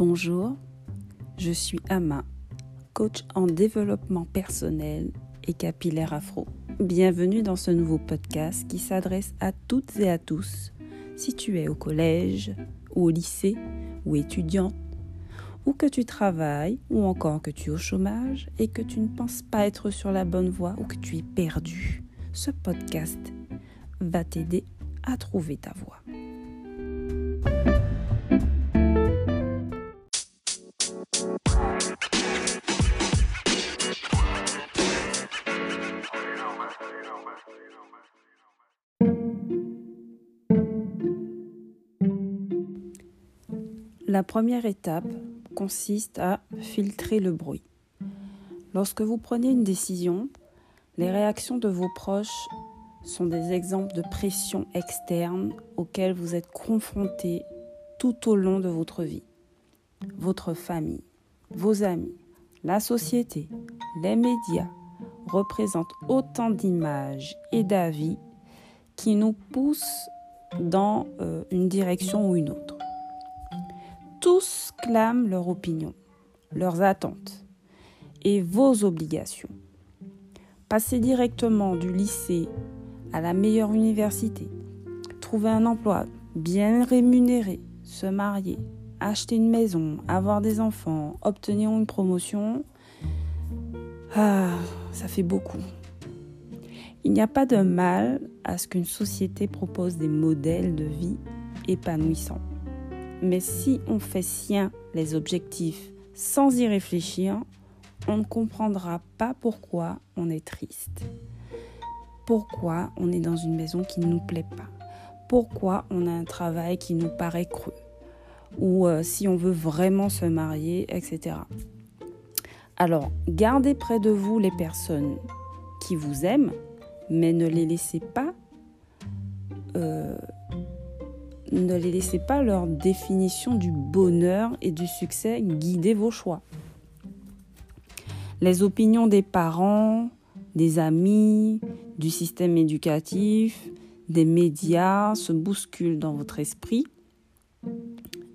Bonjour, je suis Ama, coach en développement personnel et capillaire afro. Bienvenue dans ce nouveau podcast qui s'adresse à toutes et à tous, si tu es au collège ou au lycée ou étudiante, ou que tu travailles ou encore que tu es au chômage et que tu ne penses pas être sur la bonne voie ou que tu es perdu. Ce podcast va t'aider à trouver ta voie. La première étape consiste à filtrer le bruit. Lorsque vous prenez une décision, les réactions de vos proches sont des exemples de pression externe auxquelles vous êtes confronté tout au long de votre vie. Votre famille, vos amis, la société, les médias représentent autant d'images et d'avis qui nous poussent dans euh, une direction ou une autre. Tous clament leur opinion, leurs attentes et vos obligations. Passer directement du lycée à la meilleure université, trouver un emploi bien rémunéré, se marier, acheter une maison, avoir des enfants, obtenir une promotion, ah, ça fait beaucoup. Il n'y a pas de mal à ce qu'une société propose des modèles de vie épanouissants. Mais si on fait sien les objectifs sans y réfléchir, on ne comprendra pas pourquoi on est triste. Pourquoi on est dans une maison qui ne nous plaît pas. Pourquoi on a un travail qui nous paraît creux. Ou euh, si on veut vraiment se marier, etc. Alors, gardez près de vous les personnes qui vous aiment, mais ne les laissez pas euh, ne les laissez pas leur définition du bonheur et du succès guider vos choix. Les opinions des parents, des amis, du système éducatif, des médias se bousculent dans votre esprit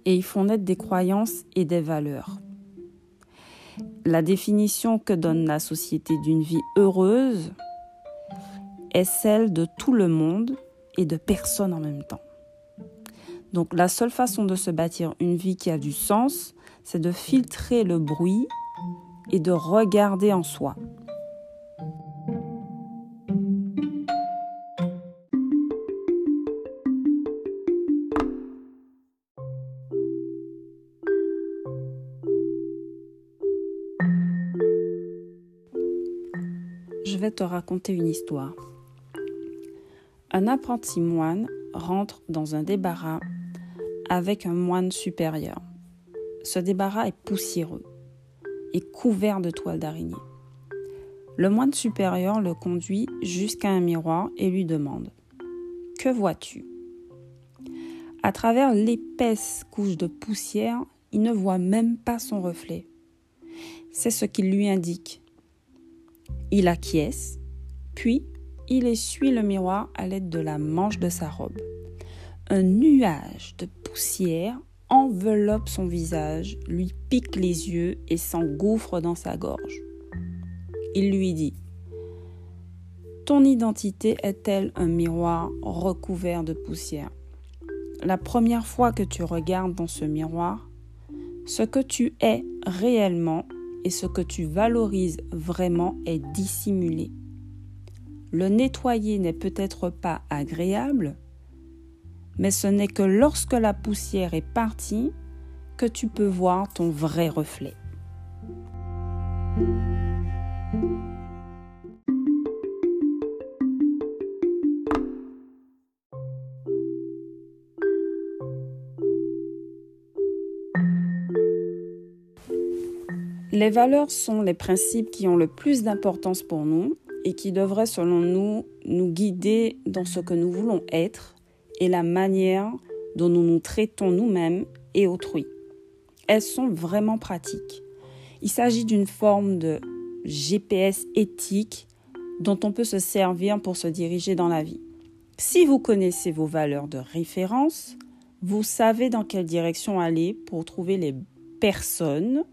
et ils font naître des croyances et des valeurs. La définition que donne la société d'une vie heureuse est celle de tout le monde et de personne en même temps. Donc la seule façon de se bâtir une vie qui a du sens, c'est de filtrer le bruit et de regarder en soi. Je vais te raconter une histoire. Un apprenti moine rentre dans un débarras avec un moine supérieur. Ce débarras est poussiéreux et couvert de toiles d'araignée. Le moine supérieur le conduit jusqu'à un miroir et lui demande Que vois-tu? À travers l'épaisse couche de poussière, il ne voit même pas son reflet. C'est ce qu'il lui indique. Il acquiesce, puis il essuie le miroir à l'aide de la manche de sa robe. Un nuage de poussière enveloppe son visage, lui pique les yeux et s'engouffre dans sa gorge. Il lui dit Ton identité est-elle un miroir recouvert de poussière? La première fois que tu regardes dans ce miroir, ce que tu es réellement et ce que tu valorises vraiment est dissimulé. Le nettoyer n'est peut-être pas agréable, mais ce n'est que lorsque la poussière est partie que tu peux voir ton vrai reflet. Les valeurs sont les principes qui ont le plus d'importance pour nous et qui devraient, selon nous, nous guider dans ce que nous voulons être et la manière dont nous nous traitons nous-mêmes et autrui. Elles sont vraiment pratiques. Il s'agit d'une forme de GPS éthique dont on peut se servir pour se diriger dans la vie. Si vous connaissez vos valeurs de référence, vous savez dans quelle direction aller pour trouver les personne,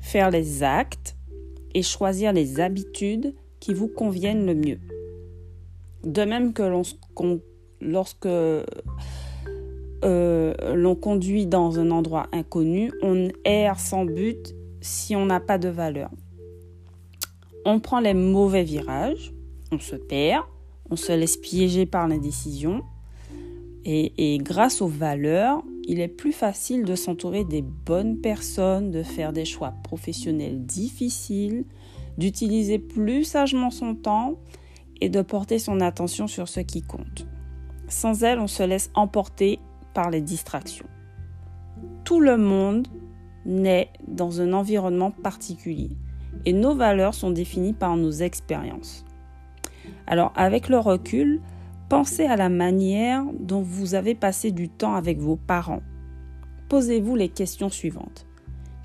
faire les actes et choisir les habitudes qui vous conviennent le mieux. De même que lorsque euh, l'on conduit dans un endroit inconnu, on erre sans but si on n'a pas de valeur. On prend les mauvais virages, on se perd, on se laisse piéger par l'indécision. Et, et grâce aux valeurs, il est plus facile de s'entourer des bonnes personnes, de faire des choix professionnels difficiles, d'utiliser plus sagement son temps et de porter son attention sur ce qui compte. Sans elle, on se laisse emporter par les distractions. Tout le monde naît dans un environnement particulier et nos valeurs sont définies par nos expériences. Alors avec le recul, pensez à la manière dont vous avez passé du temps avec vos parents. Posez-vous les questions suivantes.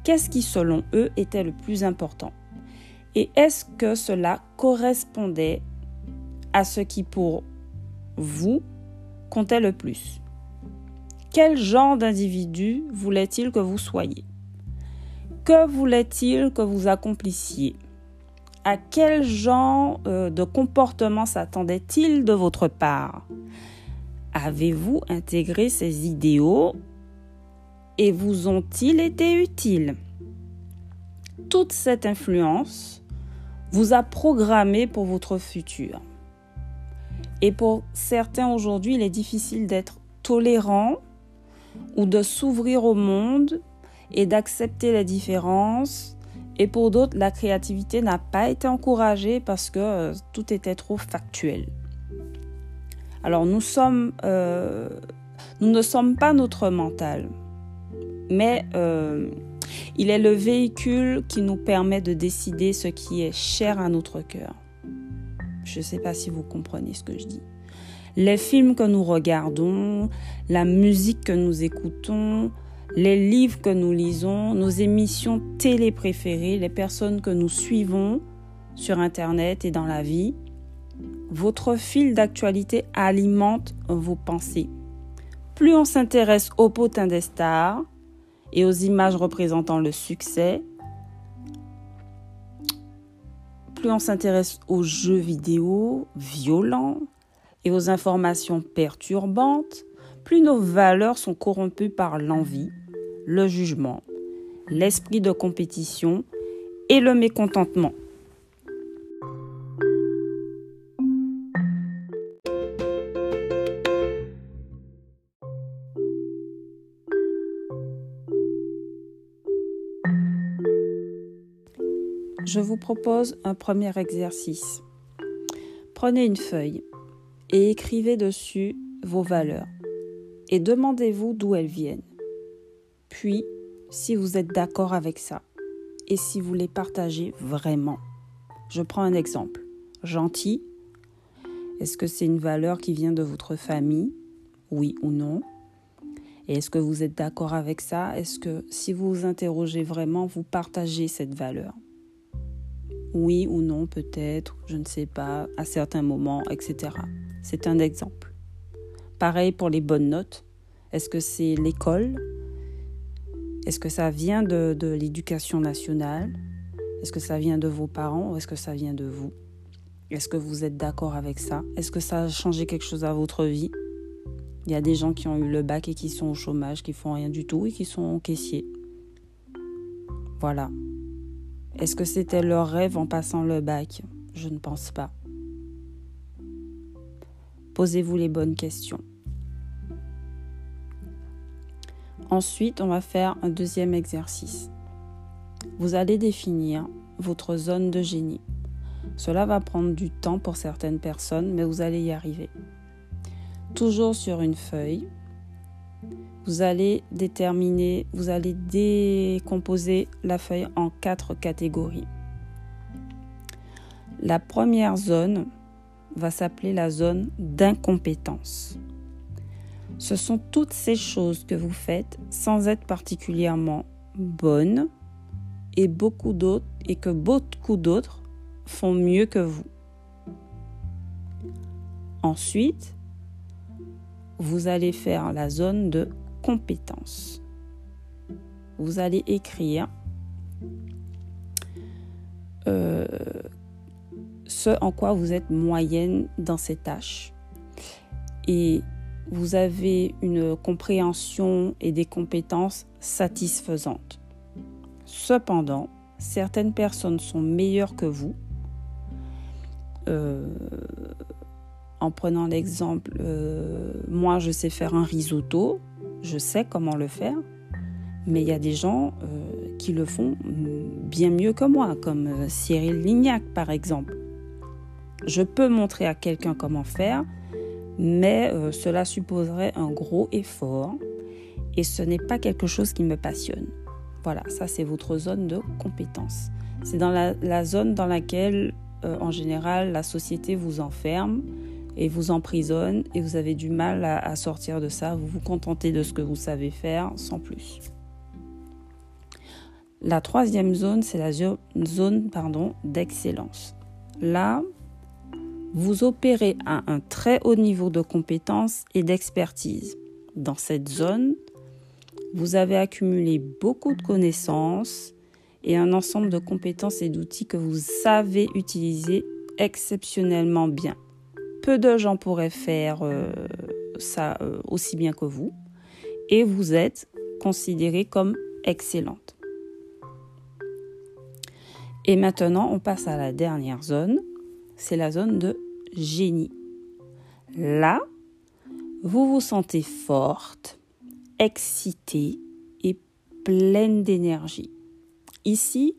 Qu'est-ce qui selon eux était le plus important? Et est-ce que cela correspondait à ce qui pour vous comptait le plus. Quel genre d'individu voulait-il que vous soyez? Que voulait-il que vous accomplissiez? À quel genre euh, de comportement s'attendait-il de votre part? Avez-vous intégré ces idéaux et vous ont-ils été utiles? Toute cette influence vous a programmé pour votre futur. Et pour certains aujourd'hui, il est difficile d'être tolérant ou de s'ouvrir au monde et d'accepter les différences. Et pour d'autres, la créativité n'a pas été encouragée parce que euh, tout était trop factuel. Alors euh, nous ne sommes pas notre mental, mais euh, il est le véhicule qui nous permet de décider ce qui est cher à notre cœur. Je ne sais pas si vous comprenez ce que je dis les films que nous regardons, la musique que nous écoutons, les livres que nous lisons, nos émissions télé préférées, les personnes que nous suivons sur Internet et dans la vie. Votre fil d'actualité alimente vos pensées. Plus on s'intéresse au potin des stars et aux images représentant le succès, plus on s'intéresse aux jeux vidéo violents, et aux informations perturbantes, plus nos valeurs sont corrompues par l'envie, le jugement, l'esprit de compétition et le mécontentement. Je vous propose un premier exercice. Prenez une feuille et écrivez dessus vos valeurs et demandez-vous d'où elles viennent. Puis, si vous êtes d'accord avec ça et si vous les partagez vraiment. Je prends un exemple. Gentil. Est-ce que c'est une valeur qui vient de votre famille? Oui ou non? Et est-ce que vous êtes d'accord avec ça? Est-ce que si vous vous interrogez vraiment, vous partagez cette valeur? Oui ou non peut-être, je ne sais pas, à certains moments, etc. C'est un exemple. Pareil pour les bonnes notes. Est-ce que c'est l'école? Est-ce que ça vient de, l'éducation nationale? Est-ce que ça vient de vos parents ou est-ce que ça vient de vous? Est-ce que vous êtes d'accord avec ça? Est-ce que ça a changé quelque chose à votre vie? Il y a des gens qui ont eu le bac et qui sont au chômage, qui font rien du tout et qui sont caissiers. Voilà. Est-ce que c'était leur rêve en passant le bac? Je ne pense pas. Posez-vous les bonnes questions. Ensuite, on va faire un deuxième exercice. Vous allez définir votre zone de génie. Cela va prendre du temps pour certaines personnes, mais vous allez y arriver. Toujours sur une feuille, vous allez déterminer, vous allez décomposer la feuille en quatre catégories. La première zone, va s'appeler la zone d'incompétence. Ce sont toutes ces choses que vous faites sans être particulièrement bonnes et beaucoup d'autres et que beaucoup d'autres font mieux que vous. Ensuite, vous allez faire la zone de compétence. vous allez écrire euh, ce en quoi vous êtes moyenne dans ces tâches. Et vous avez une compréhension et des compétences satisfaisantes. Cependant, certaines personnes sont meilleures que vous. Euh, en prenant l'exemple, euh, moi je sais faire un risotto, je sais comment le faire, mais il y a des gens euh, qui le font bien mieux que moi, comme Cyril Lignac par exemple. Je peux montrer à quelqu'un comment faire, mais cela supposerait un gros effort et ce n'est pas quelque chose qui me passionne. Voilà, ça c'est votre zone de compétence. C'est dans la, zone dans laquelle, en général, la société vous enferme et vous emprisonne et vous avez du mal à, sortir de ça. Vous vous contentez de ce que vous savez faire sans plus. La troisième zone, c'est la zone d'excellence. Là, vous opérez à un très haut niveau de compétence et d'expertise. Dans cette zone, vous avez accumulé beaucoup de connaissances et un ensemble de compétences et d'outils que vous savez utiliser exceptionnellement bien. Peu de gens pourraient faire euh, ça euh, aussi bien que vous. Et vous êtes considérée comme excellente. Et maintenant, on passe à la dernière zone. C'est la zone de génie. Là, vous vous sentez forte, excitée et pleine d'énergie. Ici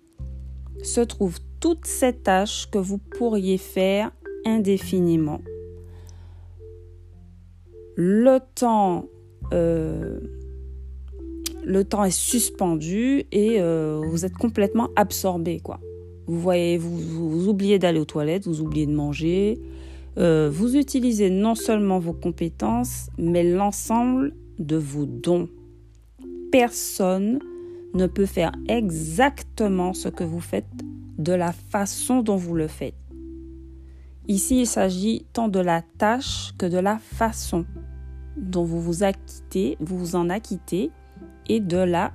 se trouvent toutes ces tâches que vous pourriez faire indéfiniment le temps, euh, le temps est suspendu et euh, vous êtes complètement absorbé, quoi. Vous voyez, vous, oubliez d'aller aux toilettes, vous oubliez de manger. Euh, vous utilisez non seulement vos compétences, mais l'ensemble de vos dons. Personne ne peut faire exactement ce que vous faites de la façon dont vous le faites. Ici, il s'agit tant de la tâche que de la façon dont vous vous acquittez, vous vous en acquittez et de la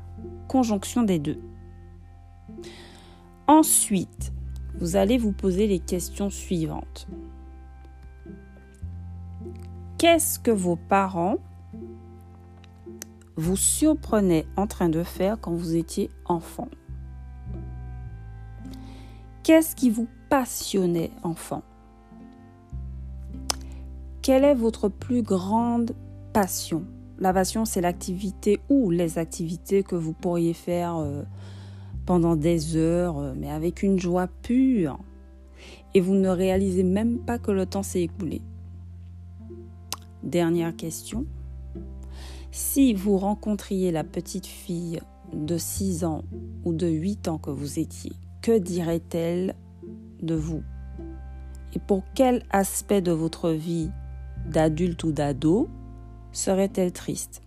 conjonction des deux. Ensuite, vous allez vous poser les questions suivantes. Qu'est-ce que vos parents vous surprenaient en train de faire quand vous étiez enfant? Qu'est-ce qui vous passionnait enfant? Quelle est votre plus grande passion? La passion, c'est l'activité ou les activités que vous pourriez faire euh, pendant des heures, euh, mais avec une joie pure. Et vous ne réalisez même pas que le temps s'est écoulé. Dernière question. Si vous rencontriez la petite fille de 6 ans ou de 8 ans que vous étiez, que dirait-elle de vous? Et pour quel aspect de votre vie d'adulte ou d'ado serait-elle triste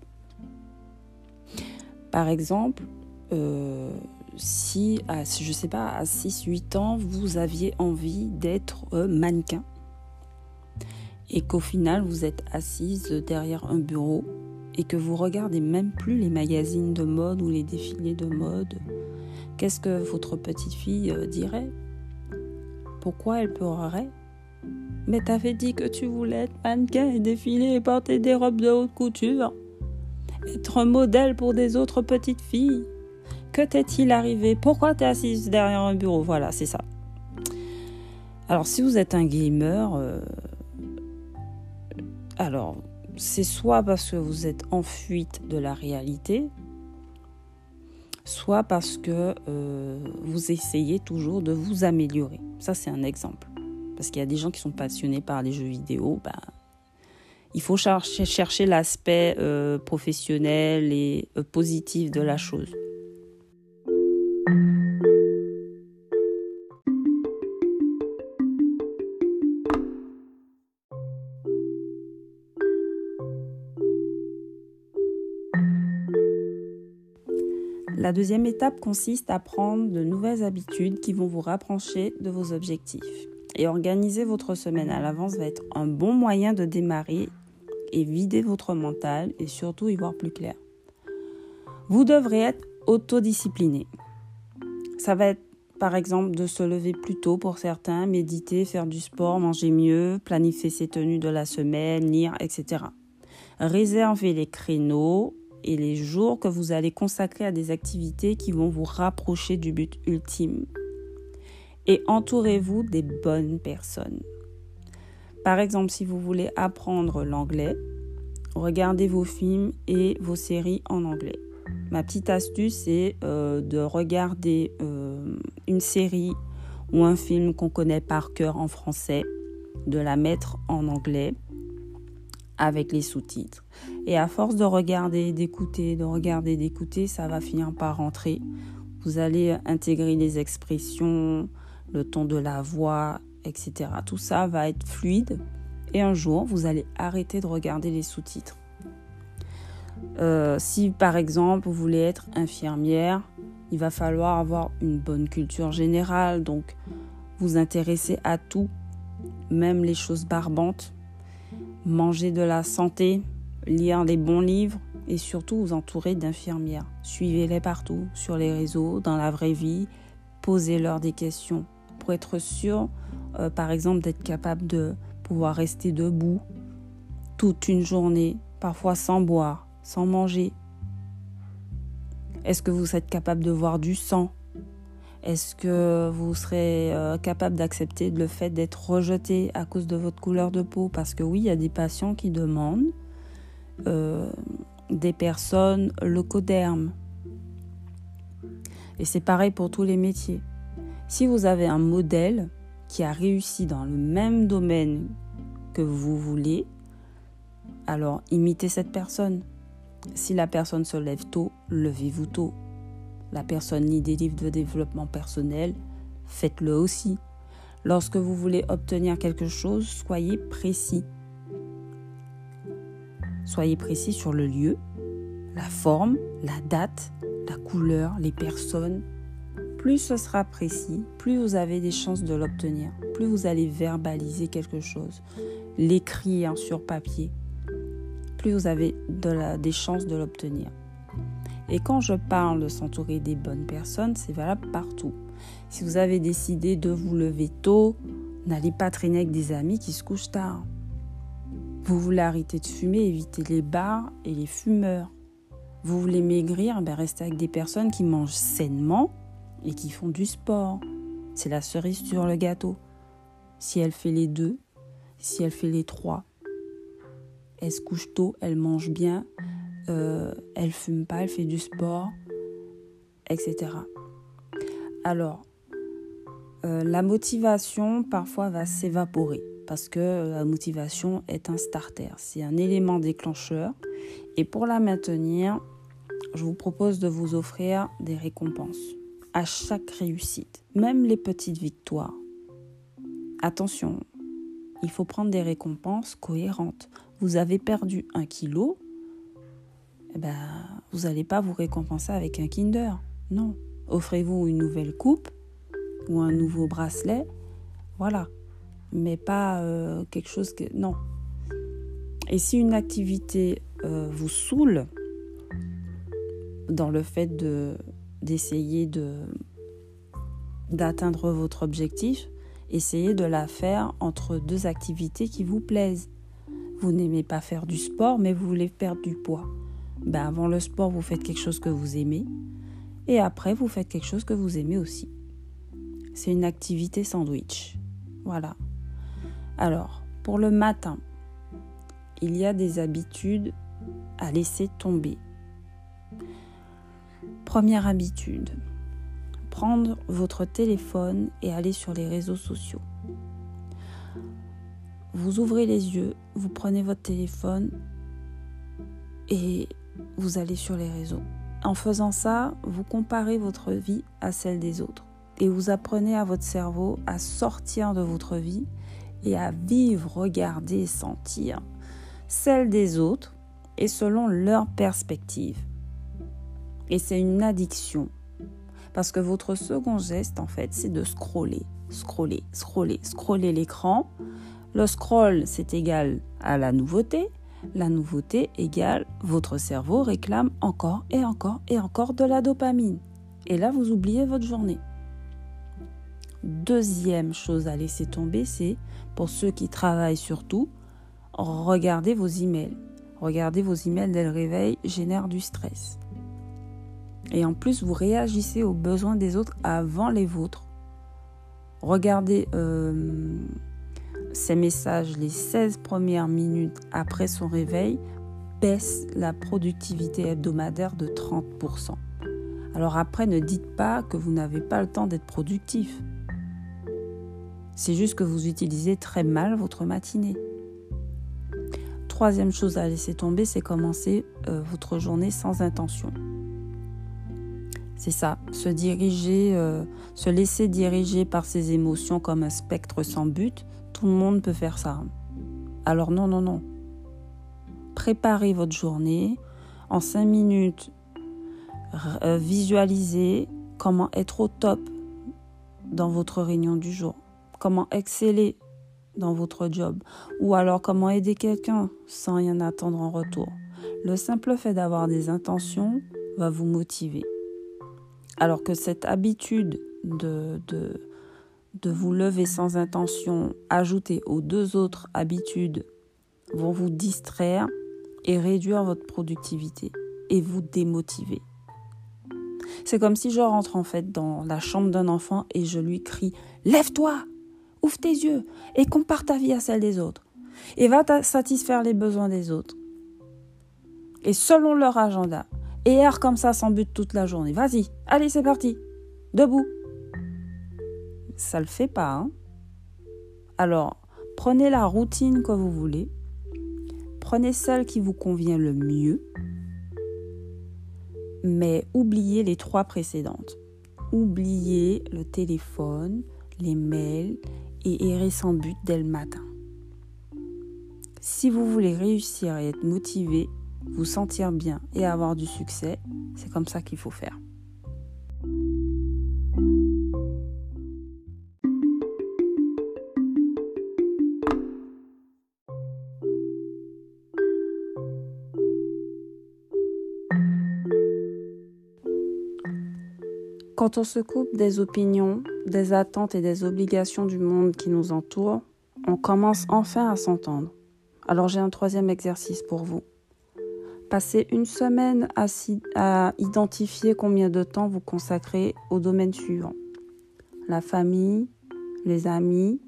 Par exemple, euh, si, à, je sais pas, à 6-8 ans, vous aviez envie d'être euh, mannequin et qu'au final, vous êtes assise derrière un bureau et que vous regardez même plus les magazines de mode ou les défilés de mode, qu'est-ce que votre petite fille euh, dirait? Pourquoi elle pleurerait? Mais t'avais dit que tu voulais être mannequin et défiler et porter des robes de haute couture. Être modèle pour des autres petites filles. Que t'est-il arrivé? Pourquoi t'es assise derrière un bureau? Voilà, c'est ça. Alors, si vous êtes un gamer, euh, alors, c'est soit parce que vous êtes en fuite de la réalité, soit parce que euh, vous essayez toujours de vous améliorer. Ça, c'est un exemple parce qu'il y a des gens qui sont passionnés par les jeux vidéo, bah, il faut chercher, l'aspect euh, professionnel et euh, positif de la chose. La deuxième étape consiste à prendre de nouvelles habitudes qui vont vous rapprocher de vos objectifs et organiser votre semaine à l'avance va être un bon moyen de démarrer et vider votre mental et surtout y voir plus clair. Vous devrez être autodiscipliner. Ça va être par exemple de se lever plus tôt pour certains, méditer, faire du sport, manger mieux, planifier ses tenues de la semaine, lire, etc. Réservez les créneaux et les jours que vous allez consacrer à des activités qui vont vous rapprocher du but ultime. Et entourez-vous des bonnes personnes. Par exemple, si vous voulez apprendre l'anglais, regardez vos films et vos séries en anglais. Ma petite astuce, c'est euh, de regarder euh, une série ou un film qu'on connaît par cœur en français, de la mettre en anglais avec les sous-titres. Et à force de regarder, d'écouter, de regarder, d'écouter, ça va finir par rentrer. Vous allez intégrer les expressions, le ton de la voix, etc. Tout ça va être fluide et un jour, vous allez arrêter de regarder les sous-titres. Euh, si par exemple vous voulez être infirmière, il va falloir avoir une bonne culture générale, donc vous intéresser à tout, même les choses barbantes, manger de la santé, lire les bons livres et surtout vous entourer d'infirmières. Suivez-les partout, sur les réseaux, dans la vraie vie, posez-leur des questions être sûr, euh, par exemple, d'être capable de pouvoir rester debout toute une journée, parfois sans boire, sans manger Est-ce que vous êtes capable de voir du sang? Est-ce que vous serez euh, capable d'accepter le fait d'être rejeté à cause de votre couleur de peau? Parce que oui, il y a des patients qui demandent euh, des personnes leucodermes. Et c'est pareil pour tous les métiers. Si vous avez un modèle qui a réussi dans le même domaine que vous voulez, alors imitez cette personne. Si la personne se lève tôt, levez-vous tôt. La personne lit des livres de développement personnel, faites-le aussi. Lorsque vous voulez obtenir quelque chose, soyez précis. Soyez précis sur le lieu, la forme, la date, la couleur, les personnes. Plus ce sera précis, plus vous avez des chances de l'obtenir, plus vous allez verbaliser quelque chose, l'écrire sur papier, plus vous avez des chances de l'obtenir. Et quand je parle de s'entourer des bonnes personnes, c'est valable partout. Si vous avez décidé de vous lever tôt, n'allez pas traîner avec des amis qui se couchent tard. Vous voulez arrêter de fumer, éviter les bars et les fumeurs. Vous voulez maigrir, ben restez avec des personnes qui mangent sainement et qui font du sport. C'est la cerise sur le gâteau. Si elle fait les deux, si elle fait les trois, elle se couche tôt, elle mange bien, euh, elle fume pas, elle fait du sport, etc. Alors, euh, la motivation parfois va s'évaporer parce que la motivation est un starter, c'est un élément déclencheur. Et pour la maintenir, je vous propose de vous offrir des récompenses à chaque réussite, même les petites victoires. Attention, il faut prendre des récompenses cohérentes vous avez perdu un kilo, eh ben, vous n'allez pas vous récompenser avec un Kinder. Non. Offrez-vous une nouvelle coupe ou un nouveau bracelet. Voilà. Mais pas euh, quelque chose que... Non. Et si une activité euh, vous saoule dans le fait de d'essayer de d'atteindre votre objectif, essayez de la faire entre deux activités qui vous plaisent. Vous n'aimez pas faire du sport, mais vous voulez perdre du poids. Ben avant le sport, vous faites quelque chose que vous aimez. Et après, vous faites quelque chose que vous aimez aussi. C'est une activité sandwich. Voilà. Alors, pour le matin, il y a des habitudes à laisser tomber. Première habitude, prendre votre téléphone et aller sur les réseaux sociaux. Vous ouvrez les yeux, vous prenez votre téléphone et vous allez sur les réseaux. En faisant ça, vous comparez votre vie à celle des autres et vous apprenez à votre cerveau à sortir de votre vie et à vivre, regarder, sentir celle des autres et selon leur perspective. Et c'est une addiction. Parce que votre second geste, en fait, c'est de scroller, scroller, scroller, scroller l'écran le scroll, c'est égal à la nouveauté. La nouveauté égale votre cerveau réclame encore et encore et encore de la dopamine. Et là, vous oubliez votre journée. Deuxième chose à laisser tomber, c'est pour ceux qui travaillent surtout, regardez vos emails. Regardez vos emails dès le réveil génère du stress. Et en plus, vous réagissez aux besoins des autres avant les vôtres. Regardez euh, ces messages les 16 premières minutes après son réveil baisse la productivité hebdomadaire de 30%. Alors après, ne dites pas que vous n'avez pas le temps d'être productif. C'est juste que vous utilisez très mal votre matinée. Troisième chose à laisser tomber, c'est commencer euh, votre journée sans intention. C'est ça, se diriger, euh, se laisser diriger par ses émotions comme un spectre sans but, tout le monde peut faire ça. Alors non, non, non. Préparez votre journée. En cinq minutes, euh, visualisez comment être au top dans votre réunion du jour comment exceller dans votre job ou alors comment aider quelqu'un sans rien attendre en retour. Le simple fait d'avoir des intentions va vous motiver. Alors que cette habitude de, vous lever sans intention, ajoutée aux deux autres habitudes, vont vous distraire et réduire votre productivité et vous démotiver. C'est comme si je rentre en fait dans la chambre d'un enfant et je lui crie Lève-toi Ouvre tes yeux et compare ta vie à celle des autres. Et va satisfaire les besoins des autres. Et selon leur agenda. Et erre comme ça sans but toute la journée. Vas-y, allez, c'est parti. Debout. Ça le fait pas, hein Alors, prenez la routine que vous voulez. Prenez celle qui vous convient le mieux. Mais oubliez les trois précédentes. Oubliez le téléphone, les mails et errer sans but dès le matin. Si vous voulez réussir et être motivé, vous sentir bien et avoir du succès, c'est comme ça qu'il faut faire. Quand on se coupe des opinions, des attentes et des obligations du monde qui nous entoure, on commence enfin à s'entendre. Alors j'ai un troisième exercice pour vous. Passez une semaine à, identifier combien de temps vous consacrez au domaine suivant. La famille, les amis,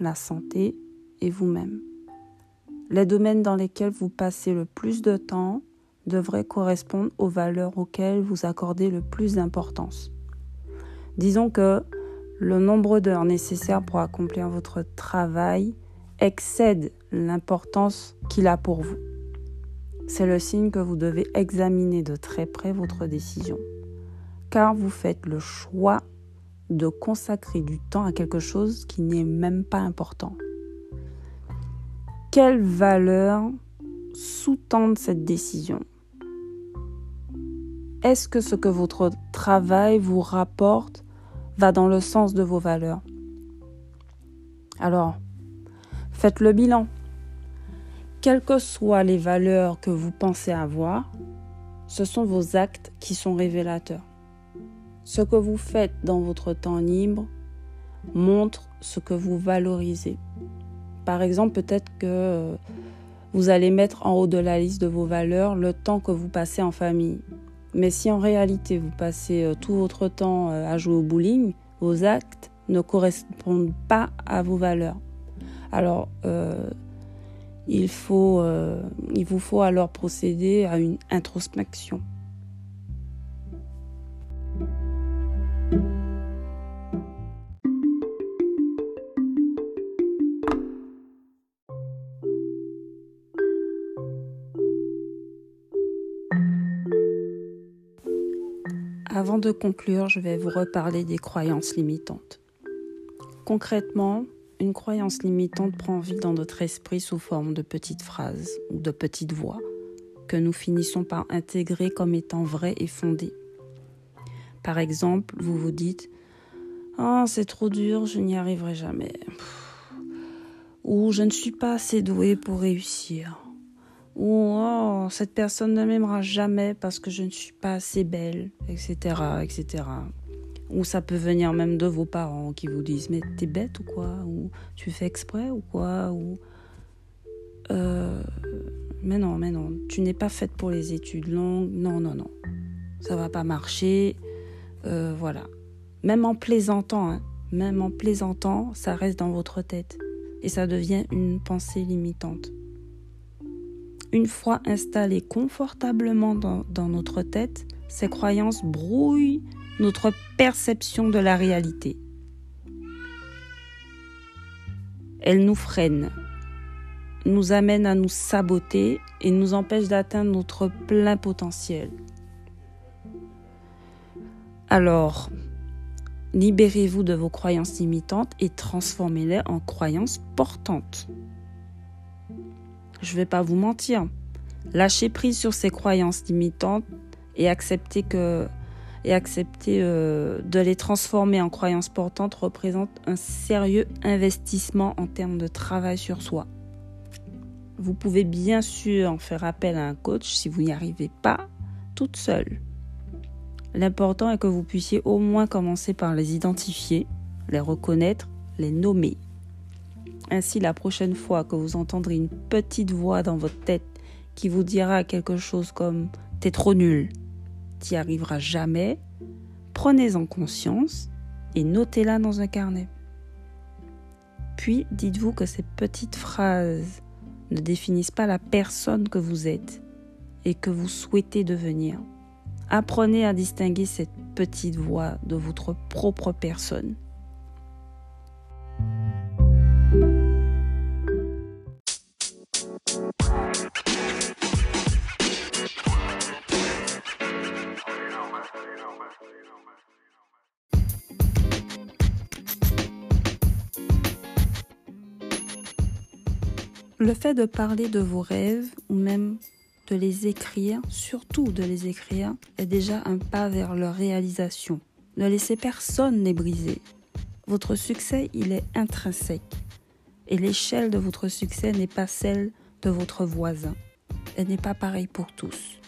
la santé et vous-même. Les domaines dans lesquels vous passez le plus de temps devrait correspondre aux valeurs auxquelles vous accordez le plus d'importance. Disons que le nombre d'heures nécessaires pour accomplir votre travail excède l'importance qu'il a pour vous. C'est le signe que vous devez examiner de très près votre décision, car vous faites le choix de consacrer du temps à quelque chose qui n'est même pas important. Quelles valeurs sous-tendent cette décision? Est-ce que ce que votre travail vous rapporte va dans le sens de vos valeurs? Alors, faites le bilan. Quelles que soient les valeurs que vous pensez avoir, ce sont vos actes qui sont révélateurs. Ce que vous faites dans votre temps libre montre ce que vous valorisez. Par exemple, peut-être que euh, vous allez mettre en haut de la liste de vos valeurs le temps que vous passez en famille. Mais si en réalité vous passez euh, tout votre temps euh, à jouer au bowling, vos actes ne correspondent pas à vos valeurs. Alors, il, faut, il vous faut alors procéder à une introspection. Avant de conclure, je vais vous reparler des croyances limitantes. Concrètement, une croyance limitante prend vie dans notre esprit sous forme de petites phrases ou de petites voix que nous finissons par intégrer comme étant vraies et fondées. Par exemple, vous vous dites Oh, c'est trop dur, je n'y arriverai jamais. Ou je ne suis pas assez doué pour réussir. ou oh, cette personne ne m'aimera jamais parce que je ne suis pas assez belle, etc., etc. Ou ça peut venir même de vos parents qui vous disent mais t'es bête ou quoi? Ou tu fais exprès ou quoi? Ou euh, mais non, mais non, tu n'es pas faite pour les études longues. Non, non, non, ça va pas marcher. Euh, voilà. Même en plaisantant, hein, même en plaisantant, ça reste dans votre tête et ça devient une pensée limitante. Une fois installées confortablement dans, dans notre tête, ces croyances brouillent notre perception de la réalité. Elles nous freinent, nous amènent à nous saboter et nous empêchent d'atteindre notre plein potentiel. Alors, libérez-vous de vos croyances limitantes et transformez-les en croyances portantes. Je ne vais pas vous mentir. Lâchez prise sur ces croyances limitantes et accepter que et accepter euh, de les transformer en croyances portantes représente un sérieux investissement en termes de travail sur soi. Vous pouvez bien sûr faire appel à un coach si vous n'y arrivez pas toute seule. L'important est que vous puissiez au moins commencer par les identifier, les reconnaître, les nommer. Ainsi, la prochaine fois que vous entendrez une petite voix dans votre tête qui vous dira quelque chose comme T'es trop nul, t'y arriveras jamais, prenez-en conscience et notez-la dans un carnet. Puis dites-vous que ces petites phrases ne définissent pas la personne que vous êtes et que vous souhaitez devenir. Apprenez à distinguer cette petite voix de votre propre personne. Le fait de parler de vos rêves ou même de les écrire, surtout de les écrire, est déjà un pas vers leur réalisation. Ne laissez personne les briser. Votre succès, il est intrinsèque. Et l'échelle de votre succès n'est pas celle de votre voisin. Elle n'est pas pareille pour tous.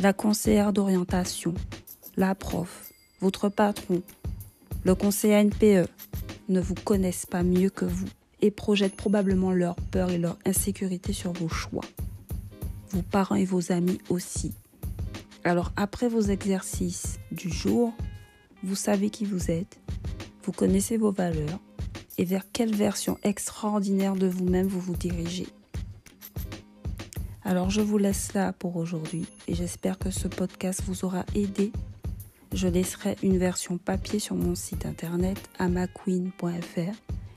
La conseillère d'orientation, la prof, votre patron, le conseiller NPE ne vous connaissent pas mieux que vous et projettent probablement leur peur et leur insécurité sur vos choix. Vos parents et vos amis aussi. Alors après vos exercices du jour, vous savez qui vous êtes, vous connaissez vos valeurs et vers quelle version extraordinaire de vous-même vous vous dirigez. Alors je vous laisse là pour aujourd'hui et j'espère que ce podcast vous aura aidé. Je laisserai une version papier sur mon site internet amaqueen.fr